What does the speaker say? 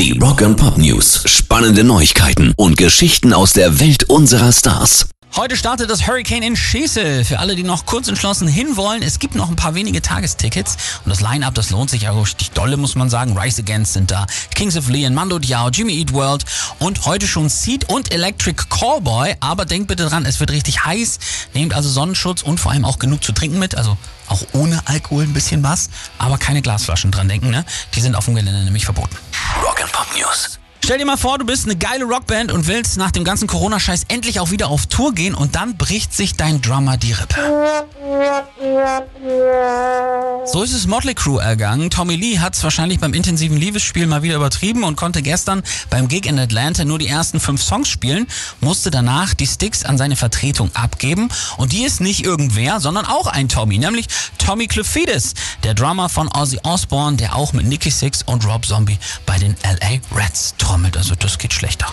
Die Rock and Pop News. Spannende Neuigkeiten und Geschichten aus der Welt unserer Stars. Heute startet das Hurricane in Schesel. Für alle, die noch kurz entschlossen hinwollen, es gibt noch ein paar wenige Tagestickets. Und das Line-Up, das lohnt sich ja richtig dolle, muss man sagen. Rise Against sind da, Kings of Leon, Mando Diao, Jimmy Eat World und heute schon Seed und Electric Callboy. Aber denkt bitte dran, es wird richtig heiß. Nehmt also Sonnenschutz und vor allem auch genug zu trinken mit. Also auch ohne Alkohol ein bisschen was. Aber keine Glasflaschen dran denken, ne? Die sind auf dem Gelände nämlich verboten. Pop News. Stell dir mal vor, du bist eine geile Rockband und willst nach dem ganzen Corona-Scheiß endlich auch wieder auf Tour gehen und dann bricht sich dein Drummer die Rippe. So ist es Motley Crew ergangen. Tommy Lee hat es wahrscheinlich beim intensiven Liebesspiel mal wieder übertrieben und konnte gestern beim Gig in Atlanta nur die ersten fünf Songs spielen, musste danach die Sticks an seine Vertretung abgeben und die ist nicht irgendwer, sondern auch ein Tommy, nämlich Tommy Clufidis, der Drummer von Ozzy Osbourne, der auch mit Nicky Six und Rob Zombie bei den LA Reds trommelt. Also das geht schlechter.